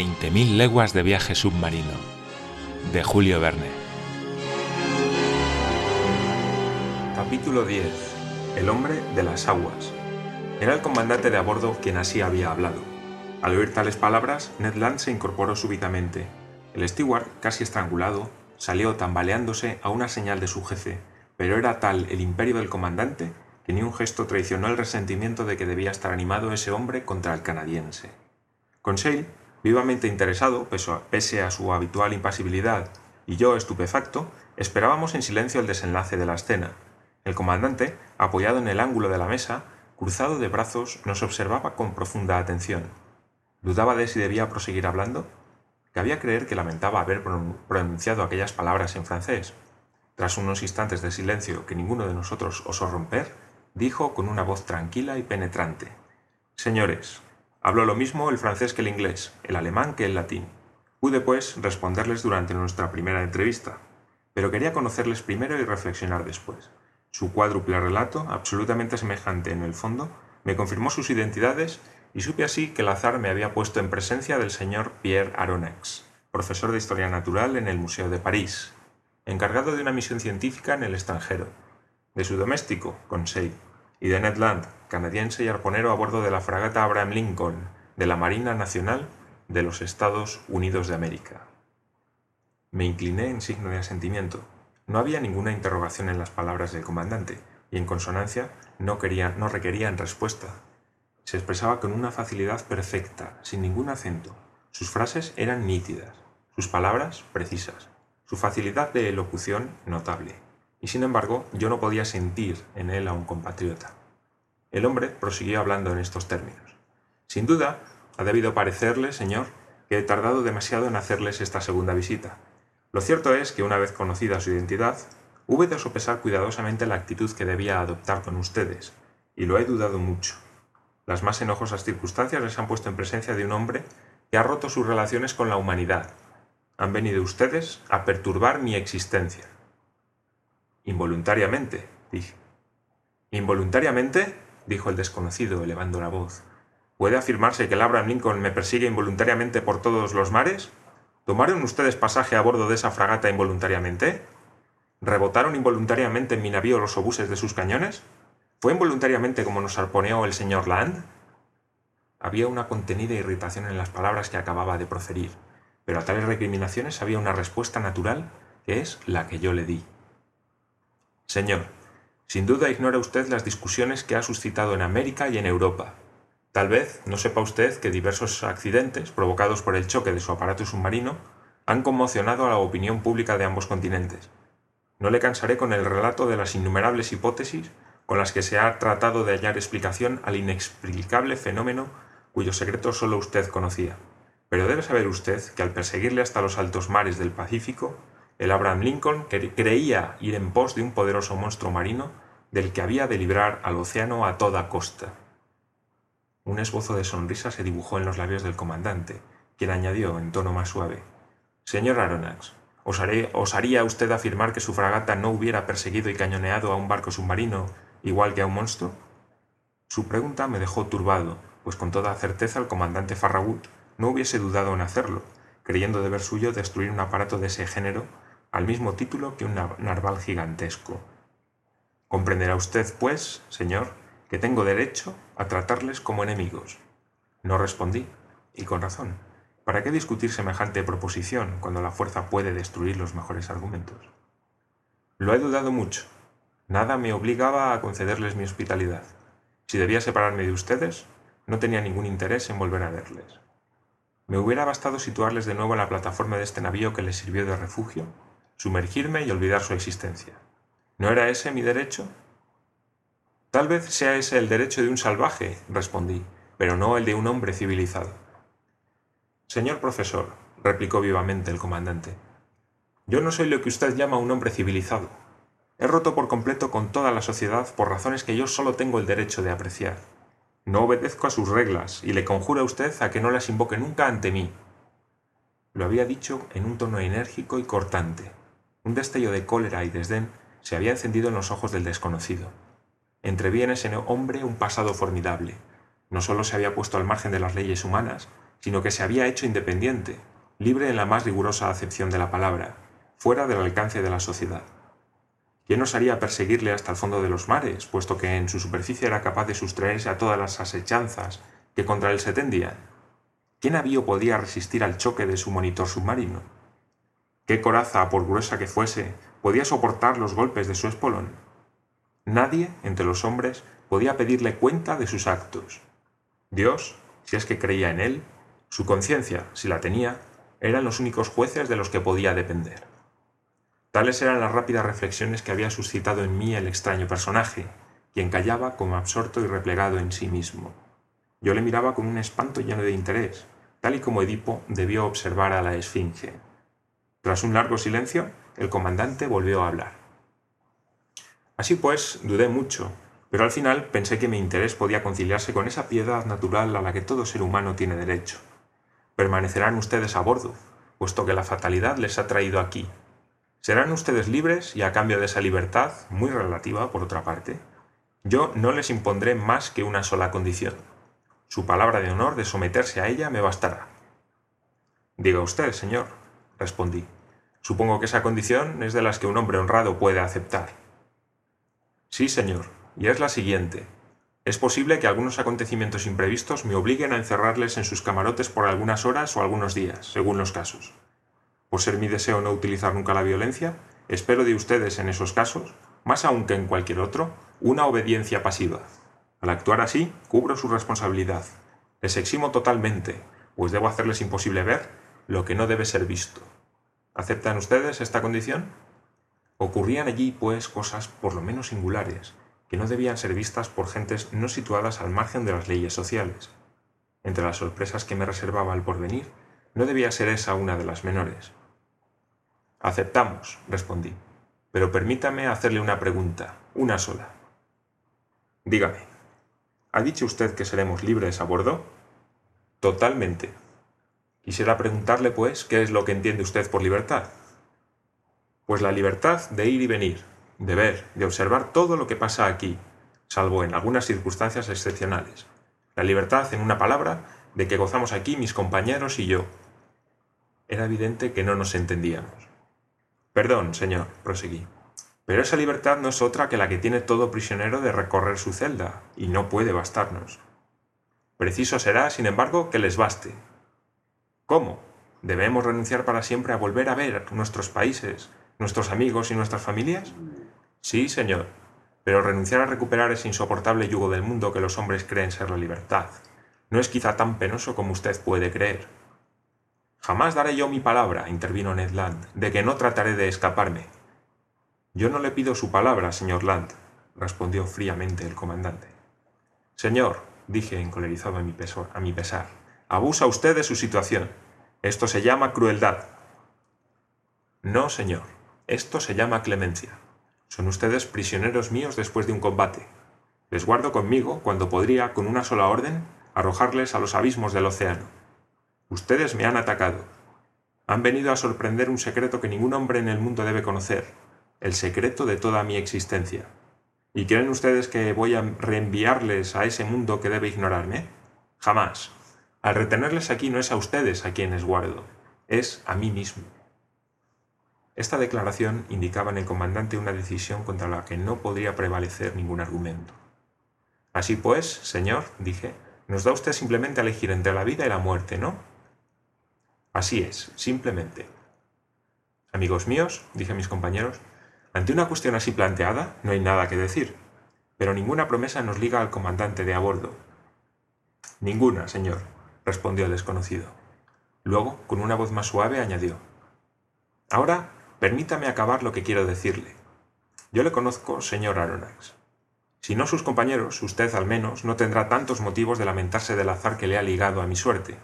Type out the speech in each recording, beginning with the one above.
20.000 leguas de viaje submarino, de Julio Verne. Capítulo 10. El hombre de las aguas. Era el comandante de a bordo quien así había hablado. Al oír tales palabras, Ned Land se incorporó súbitamente. El steward, casi estrangulado, salió tambaleándose a una señal de su jefe, pero era tal el imperio del comandante que ni un gesto traicionó el resentimiento de que debía estar animado ese hombre contra el canadiense. Conseil, vivamente interesado, pese a su habitual impasibilidad, y yo, estupefacto, esperábamos en silencio el desenlace de la escena. El comandante, apoyado en el ángulo de la mesa, cruzado de brazos, nos observaba con profunda atención. Dudaba de si debía proseguir hablando. Cabía creer que lamentaba haber pronunciado aquellas palabras en francés. Tras unos instantes de silencio que ninguno de nosotros osó romper, dijo con una voz tranquila y penetrante Señores, hablo lo mismo el francés que el inglés, el alemán que el latín. Pude, pues, responderles durante nuestra primera entrevista, pero quería conocerles primero y reflexionar después. Su cuádruple relato, absolutamente semejante en el fondo, me confirmó sus identidades y supe así que el azar me había puesto en presencia del señor Pierre Aronnax, profesor de Historia Natural en el Museo de París, encargado de una misión científica en el extranjero, de su doméstico, Conseil, y de Ned Land, canadiense y arponero a bordo de la fragata Abraham Lincoln, de la Marina Nacional de los Estados Unidos de América. Me incliné en signo de asentimiento. No había ninguna interrogación en las palabras del comandante, y en consonancia no, quería, no requerían respuesta. Se expresaba con una facilidad perfecta, sin ningún acento. Sus frases eran nítidas, sus palabras precisas, su facilidad de elocución notable. Y sin embargo, yo no podía sentir en él a un compatriota. El hombre prosiguió hablando en estos términos. Sin duda, ha debido parecerle, señor, que he tardado demasiado en hacerles esta segunda visita, lo cierto es que una vez conocida su identidad, hube de sopesar cuidadosamente la actitud que debía adoptar con ustedes, y lo he dudado mucho. Las más enojosas circunstancias les han puesto en presencia de un hombre que ha roto sus relaciones con la humanidad. Han venido ustedes a perturbar mi existencia. Involuntariamente, dije. ¿Involuntariamente? dijo el desconocido, elevando la voz. ¿Puede afirmarse que el Abraham Lincoln me persigue involuntariamente por todos los mares? ¿Tomaron ustedes pasaje a bordo de esa fragata involuntariamente? ¿Rebotaron involuntariamente en mi navío los obuses de sus cañones? ¿Fue involuntariamente como nos arponeó el señor Land? Había una contenida irritación en las palabras que acababa de proferir, pero a tales recriminaciones había una respuesta natural que es la que yo le di. Señor, sin duda ignora usted las discusiones que ha suscitado en América y en Europa, Tal vez no sepa usted que diversos accidentes provocados por el choque de su aparato submarino han conmocionado a la opinión pública de ambos continentes. No le cansaré con el relato de las innumerables hipótesis con las que se ha tratado de hallar explicación al inexplicable fenómeno cuyo secreto solo usted conocía. Pero debe saber usted que al perseguirle hasta los altos mares del Pacífico, el Abraham Lincoln creía ir en pos de un poderoso monstruo marino del que había de librar al océano a toda costa. Un esbozo de sonrisa se dibujó en los labios del comandante, quien añadió en tono más suave Señor Aronnax, ¿osaría usted afirmar que su fragata no hubiera perseguido y cañoneado a un barco submarino igual que a un monstruo? Su pregunta me dejó turbado, pues con toda certeza el comandante Farragut no hubiese dudado en hacerlo, creyendo deber suyo destruir un aparato de ese género al mismo título que un narval gigantesco. Comprenderá usted, pues, señor, que tengo derecho a tratarles como enemigos. No respondí, y con razón. ¿Para qué discutir semejante proposición cuando la fuerza puede destruir los mejores argumentos? Lo he dudado mucho. Nada me obligaba a concederles mi hospitalidad. Si debía separarme de ustedes, no tenía ningún interés en volver a verles. Me hubiera bastado situarles de nuevo en la plataforma de este navío que les sirvió de refugio, sumergirme y olvidar su existencia. ¿No era ese mi derecho? Tal vez sea ese el derecho de un salvaje, respondí, pero no el de un hombre civilizado. Señor profesor, replicó vivamente el comandante, yo no soy lo que usted llama un hombre civilizado. He roto por completo con toda la sociedad por razones que yo solo tengo el derecho de apreciar. No obedezco a sus reglas y le conjuro a usted a que no las invoque nunca ante mí. Lo había dicho en un tono enérgico y cortante. Un destello de cólera y desdén se había encendido en los ojos del desconocido. Entreví en ese hombre un pasado formidable. No solo se había puesto al margen de las leyes humanas, sino que se había hecho independiente, libre en la más rigurosa acepción de la palabra, fuera del alcance de la sociedad. ¿Quién osaría perseguirle hasta el fondo de los mares, puesto que en su superficie era capaz de sustraerse a todas las asechanzas que contra él se tendían? ¿Quién había podía resistir al choque de su monitor submarino? ¿Qué coraza, por gruesa que fuese, podía soportar los golpes de su espolón? Nadie, entre los hombres, podía pedirle cuenta de sus actos. Dios, si es que creía en él, su conciencia, si la tenía, eran los únicos jueces de los que podía depender. Tales eran las rápidas reflexiones que había suscitado en mí el extraño personaje, quien callaba como absorto y replegado en sí mismo. Yo le miraba con un espanto lleno de interés, tal y como Edipo debió observar a la Esfinge. Tras un largo silencio, el comandante volvió a hablar. Así pues, dudé mucho, pero al final pensé que mi interés podía conciliarse con esa piedad natural a la que todo ser humano tiene derecho. Permanecerán ustedes a bordo, puesto que la fatalidad les ha traído aquí. Serán ustedes libres y a cambio de esa libertad, muy relativa por otra parte, yo no les impondré más que una sola condición su palabra de honor de someterse a ella me bastará. Diga usted, señor, respondí. Supongo que esa condición es de las que un hombre honrado puede aceptar. Sí, señor, y es la siguiente. Es posible que algunos acontecimientos imprevistos me obliguen a encerrarles en sus camarotes por algunas horas o algunos días, según los casos. Por ser mi deseo no utilizar nunca la violencia, espero de ustedes en esos casos, más aún que en cualquier otro, una obediencia pasiva. Al actuar así, cubro su responsabilidad. Les eximo totalmente, pues debo hacerles imposible ver lo que no debe ser visto. ¿Aceptan ustedes esta condición? Ocurrían allí, pues, cosas por lo menos singulares, que no debían ser vistas por gentes no situadas al margen de las leyes sociales. Entre las sorpresas que me reservaba el porvenir, no debía ser esa una de las menores. Aceptamos, respondí, pero permítame hacerle una pregunta, una sola. Dígame, ¿Ha dicho usted que seremos libres a bordo? Totalmente. Quisiera preguntarle, pues, qué es lo que entiende usted por libertad. Pues la libertad de ir y venir, de ver, de observar todo lo que pasa aquí, salvo en algunas circunstancias excepcionales. La libertad, en una palabra, de que gozamos aquí mis compañeros y yo. Era evidente que no nos entendíamos. Perdón, señor, proseguí. Pero esa libertad no es otra que la que tiene todo prisionero de recorrer su celda, y no puede bastarnos. Preciso será, sin embargo, que les baste. ¿Cómo? ¿Debemos renunciar para siempre a volver a ver nuestros países, nuestros amigos y nuestras familias? Sí, señor, pero renunciar a recuperar ese insoportable yugo del mundo que los hombres creen ser la libertad no es quizá tan penoso como usted puede creer. Jamás daré yo mi palabra, intervino Ned Land, de que no trataré de escaparme, yo no le pido su palabra, señor Land, respondió fríamente el comandante. Señor, dije encolerizado a mi, a mi pesar, abusa usted de su situación. Esto se llama crueldad. No, señor, esto se llama clemencia. Son ustedes prisioneros míos después de un combate. Les guardo conmigo cuando podría, con una sola orden, arrojarles a los abismos del océano. Ustedes me han atacado. Han venido a sorprender un secreto que ningún hombre en el mundo debe conocer, el secreto de toda mi existencia. ¿Y creen ustedes que voy a reenviarles a ese mundo que debe ignorarme? Jamás. Al retenerles aquí no es a ustedes a quienes guardo, es a mí mismo. Esta declaración indicaba en el comandante una decisión contra la que no podría prevalecer ningún argumento. Así pues, señor, dije, nos da usted simplemente a elegir entre la vida y la muerte, ¿no? Así es, simplemente. Amigos míos, dije a mis compañeros, ante una cuestión así planteada, no hay nada que decir, pero ninguna promesa nos liga al comandante de a bordo. Ninguna, señor, respondió el desconocido. Luego, con una voz más suave, añadió. Ahora, permítame acabar lo que quiero decirle. Yo le conozco, señor Aronnax. Si no sus compañeros, usted al menos no tendrá tantos motivos de lamentarse del azar que le ha ligado a mi suerte.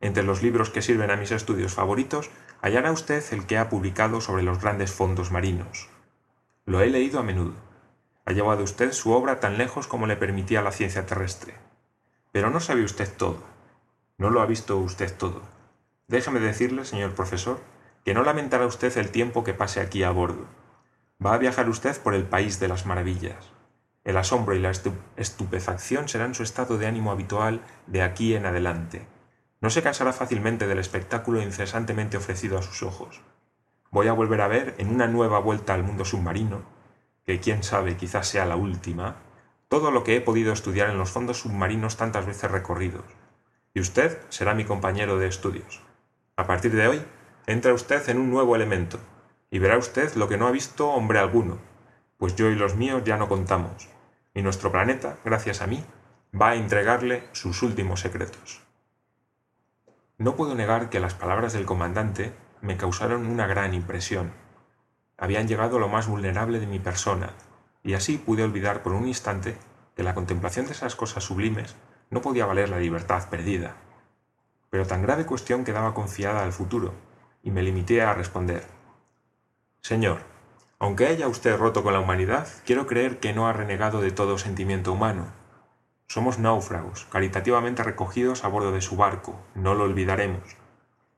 Entre los libros que sirven a mis estudios favoritos hallará usted el que ha publicado sobre los grandes fondos marinos. Lo he leído a menudo. Ha llevado usted su obra tan lejos como le permitía la ciencia terrestre. Pero no sabe usted todo. No lo ha visto usted todo. Déjeme decirle, señor profesor, que no lamentará usted el tiempo que pase aquí a bordo. Va a viajar usted por el país de las maravillas. El asombro y la estupefacción serán su estado de ánimo habitual de aquí en adelante No se cansará fácilmente del espectáculo incesantemente ofrecido a sus ojos. Voy a volver a ver en una nueva vuelta al mundo submarino, que quién sabe quizás sea la última, todo lo que he podido estudiar en los fondos submarinos tantas veces recorridos. Y usted será mi compañero de estudios. A partir de hoy, entra usted en un nuevo elemento, y verá usted lo que no ha visto hombre alguno, pues yo y los míos ya no contamos, y nuestro planeta, gracias a mí, va a entregarle sus últimos secretos. No puedo negar que las palabras del comandante me causaron una gran impresión. Habían llegado a lo más vulnerable de mi persona, y así pude olvidar por un instante que la contemplación de esas cosas sublimes no podía valer la libertad perdida. Pero tan grave cuestión quedaba confiada al futuro, y me limité a responder. Señor, aunque haya usted roto con la humanidad, quiero creer que no ha renegado de todo sentimiento humano, somos náufragos, caritativamente recogidos a bordo de su barco, no lo olvidaremos.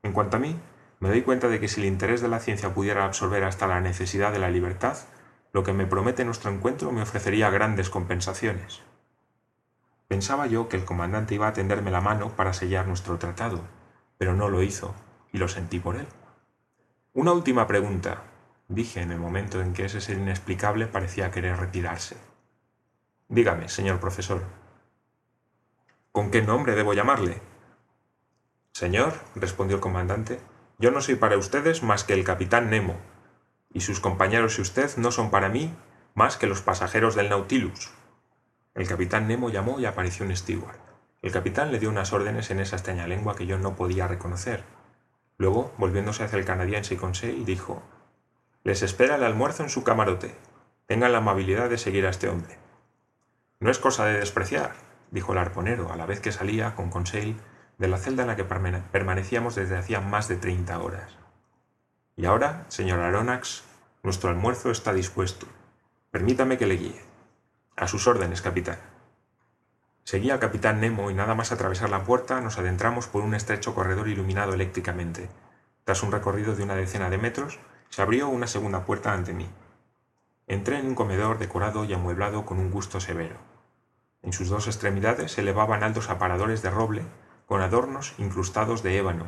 En cuanto a mí, me doy cuenta de que si el interés de la ciencia pudiera absorber hasta la necesidad de la libertad, lo que me promete nuestro encuentro me ofrecería grandes compensaciones. Pensaba yo que el comandante iba a tenderme la mano para sellar nuestro tratado, pero no lo hizo, y lo sentí por él. Una última pregunta, dije en el momento en que ese ser inexplicable parecía querer retirarse. Dígame, señor profesor, ¿Con qué nombre debo llamarle? Señor, respondió el comandante, yo no soy para ustedes más que el capitán Nemo, y sus compañeros y usted no son para mí más que los pasajeros del Nautilus. El capitán Nemo llamó y apareció un steward. El capitán le dio unas órdenes en esa extraña lengua que yo no podía reconocer. Luego, volviéndose hacia el canadiense y Conseil, dijo Les espera el almuerzo en su camarote. Tengan la amabilidad de seguir a este hombre. No es cosa de despreciar, dijo el arponero a la vez que salía con Conseil de la celda en la que permanecíamos desde hacía más de treinta horas. Y ahora, señor Aronnax, nuestro almuerzo está dispuesto. Permítame que le guíe. A sus órdenes, capitán. Seguía al capitán Nemo y nada más atravesar la puerta nos adentramos por un estrecho corredor iluminado eléctricamente. Tras un recorrido de una decena de metros, se abrió una segunda puerta ante mí. Entré en un comedor decorado y amueblado con un gusto severo. En sus dos extremidades se elevaban altos aparadores de roble con adornos incrustados de ébano,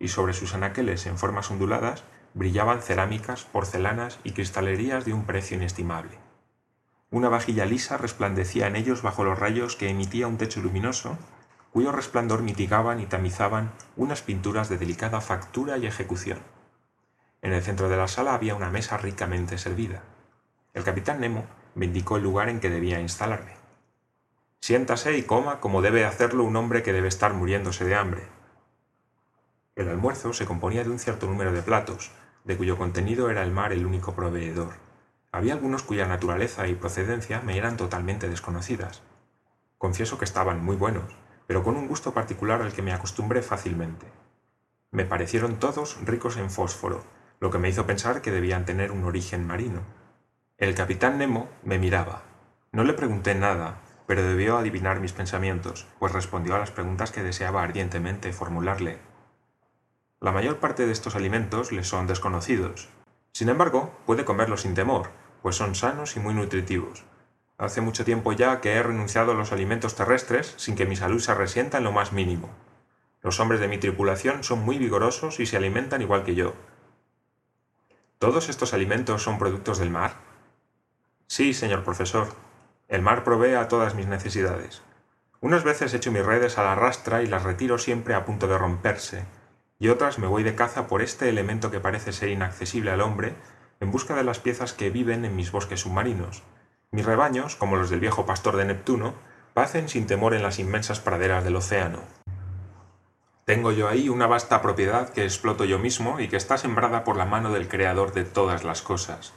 y sobre sus anaqueles en formas onduladas brillaban cerámicas, porcelanas y cristalerías de un precio inestimable. Una vajilla lisa resplandecía en ellos bajo los rayos que emitía un techo luminoso, cuyo resplandor mitigaban y tamizaban unas pinturas de delicada factura y ejecución. En el centro de la sala había una mesa ricamente servida. El capitán Nemo me indicó el lugar en que debía instalarme. Siéntase y coma como debe hacerlo un hombre que debe estar muriéndose de hambre. El almuerzo se componía de un cierto número de platos, de cuyo contenido era el mar el único proveedor. Había algunos cuya naturaleza y procedencia me eran totalmente desconocidas. Confieso que estaban muy buenos, pero con un gusto particular al que me acostumbré fácilmente. Me parecieron todos ricos en fósforo, lo que me hizo pensar que debían tener un origen marino. El capitán Nemo me miraba. No le pregunté nada, pero debió adivinar mis pensamientos, pues respondió a las preguntas que deseaba ardientemente formularle. La mayor parte de estos alimentos le son desconocidos. Sin embargo, puede comerlos sin temor, pues son sanos y muy nutritivos. Hace mucho tiempo ya que he renunciado a los alimentos terrestres sin que mi salud se resienta en lo más mínimo. Los hombres de mi tripulación son muy vigorosos y se alimentan igual que yo. ¿Todos estos alimentos son productos del mar? Sí, señor profesor, el mar provee a todas mis necesidades. Unas veces echo mis redes a la rastra y las retiro siempre a punto de romperse, y otras me voy de caza por este elemento que parece ser inaccesible al hombre en busca de las piezas que viven en mis bosques submarinos. Mis rebaños, como los del viejo pastor de Neptuno, pacen sin temor en las inmensas praderas del océano. Tengo yo ahí una vasta propiedad que exploto yo mismo y que está sembrada por la mano del Creador de todas las cosas.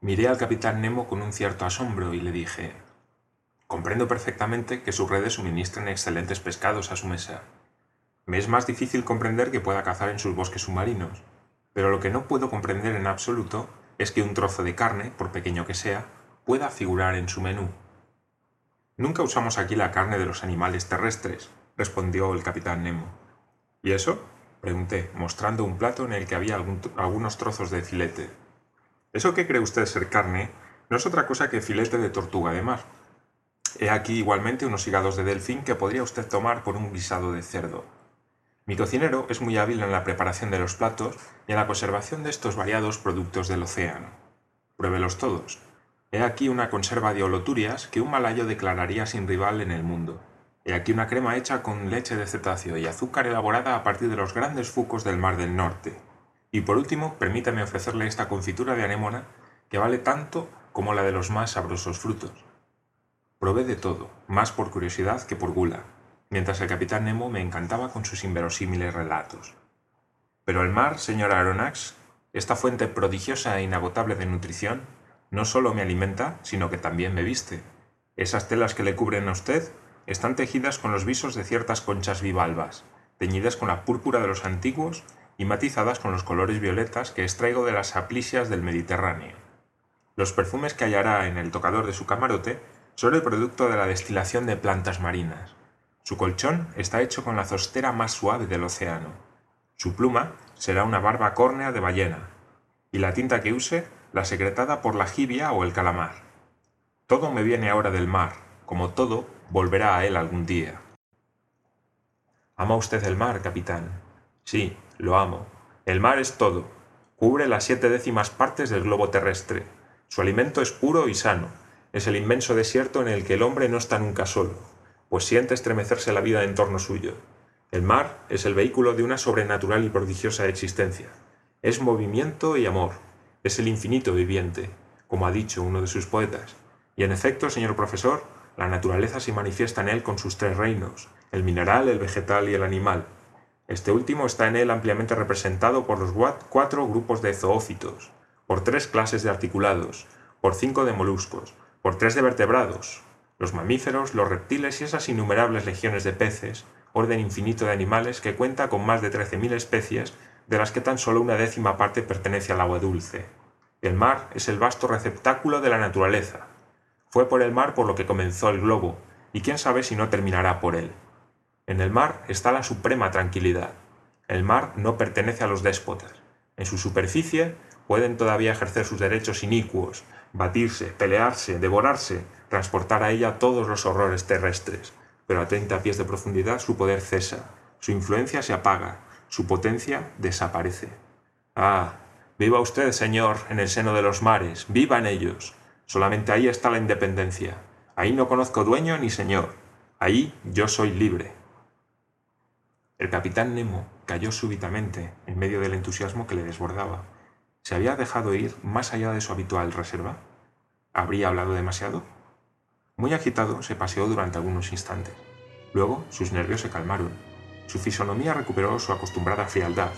Miré al capitán Nemo con un cierto asombro y le dije Comprendo perfectamente que sus redes suministren excelentes pescados a su mesa. Me es más difícil comprender que pueda cazar en sus bosques submarinos, pero lo que no puedo comprender en absoluto es que un trozo de carne, por pequeño que sea, pueda figurar en su menú. Nunca usamos aquí la carne de los animales terrestres, respondió el capitán Nemo. ¿Y eso? pregunté, mostrando un plato en el que había algunos trozos de filete. Eso que cree usted ser carne no es otra cosa que filete de tortuga de mar. He aquí igualmente unos hígados de delfín que podría usted tomar por un guisado de cerdo. Mi cocinero es muy hábil en la preparación de los platos y en la conservación de estos variados productos del océano. Pruébelos todos. He aquí una conserva de holoturias que un malayo declararía sin rival en el mundo. He aquí una crema hecha con leche de cetáceo y azúcar elaborada a partir de los grandes fucos del Mar del Norte. Y por último, permítame ofrecerle esta confitura de anémona que vale tanto como la de los más sabrosos frutos. Probé de todo, más por curiosidad que por gula, mientras el capitán Nemo me encantaba con sus inverosímiles relatos. Pero el mar, señor Aronnax, esta fuente prodigiosa e inagotable de nutrición, no solo me alimenta, sino que también me viste. Esas telas que le cubren a usted están tejidas con los visos de ciertas conchas bivalvas, teñidas con la púrpura de los antiguos y matizadas con los colores violetas que extraigo de las aplisias del Mediterráneo. Los perfumes que hallará en el tocador de su camarote son el producto de la destilación de plantas marinas. Su colchón está hecho con la zostera más suave del océano. Su pluma será una barba córnea de ballena, y la tinta que use la secretada por la jibia o el calamar. Todo me viene ahora del mar, como todo volverá a él algún día. ¿Ama usted el mar, capitán? Sí, lo amo. El mar es todo. Cubre las siete décimas partes del globo terrestre. Su alimento es puro y sano. Es el inmenso desierto en el que el hombre no está nunca solo, pues siente estremecerse la vida en torno suyo. El mar es el vehículo de una sobrenatural y prodigiosa existencia. Es movimiento y amor. Es el infinito viviente, como ha dicho uno de sus poetas. Y en efecto, señor profesor, la naturaleza se manifiesta en él con sus tres reinos, el mineral, el vegetal y el animal. Este último está en él ampliamente representado por los cuatro grupos de zoófitos, por tres clases de articulados, por cinco de moluscos, por tres de vertebrados, los mamíferos, los reptiles y esas innumerables legiones de peces, orden infinito de animales que cuenta con más de 13.000 especies, de las que tan solo una décima parte pertenece al agua dulce. El mar es el vasto receptáculo de la naturaleza, fue por el mar por lo que comenzó el globo, y quién sabe si no terminará por él. En el mar está la suprema tranquilidad. El mar no pertenece a los déspotas. En su superficie pueden todavía ejercer sus derechos inicuos, batirse, pelearse, devorarse, transportar a ella todos los horrores terrestres, pero a treinta pies de profundidad su poder cesa, su influencia se apaga, su potencia desaparece. Ah, viva usted, Señor, en el seno de los mares, viva en ellos, Solamente ahí está la independencia. Ahí no conozco dueño ni señor. Ahí yo soy libre. El capitán Nemo cayó súbitamente en medio del entusiasmo que le desbordaba. ¿Se había dejado ir más allá de su habitual reserva? ¿Habría hablado demasiado? Muy agitado, se paseó durante algunos instantes. Luego sus nervios se calmaron. Su fisonomía recuperó su acostumbrada frialdad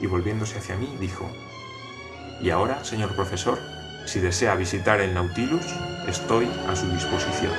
y volviéndose hacia mí dijo, ¿Y ahora, señor profesor, si desea visitar el Nautilus, estoy a su disposición.